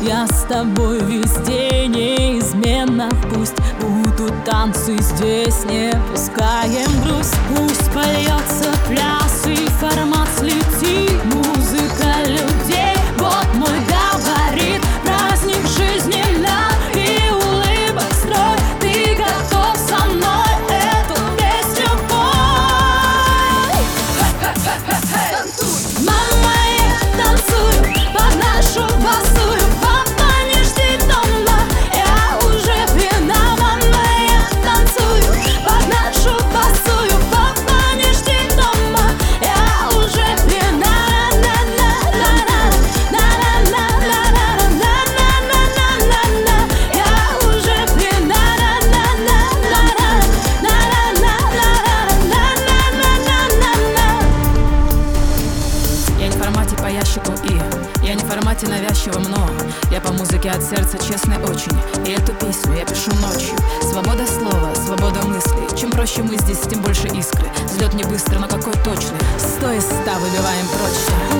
Я с тобой везде неизменно. Пусть будут танцы здесь Не пускаем грусть. Пусть польется ящику и Я не в формате навязчивом, но Я по музыке от сердца честный очень. И эту песню я пишу ночью. Свобода слова, свобода мысли. Чем проще мы здесь, тем больше искры. Взлет не быстро, но какой точный. Сто из ста выбиваем прочно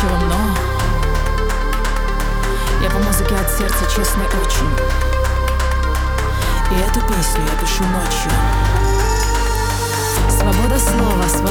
навязчивом, но Я по музыке от сердца честный очень. И эту песню я пишу ночью. Свобода слова, свобода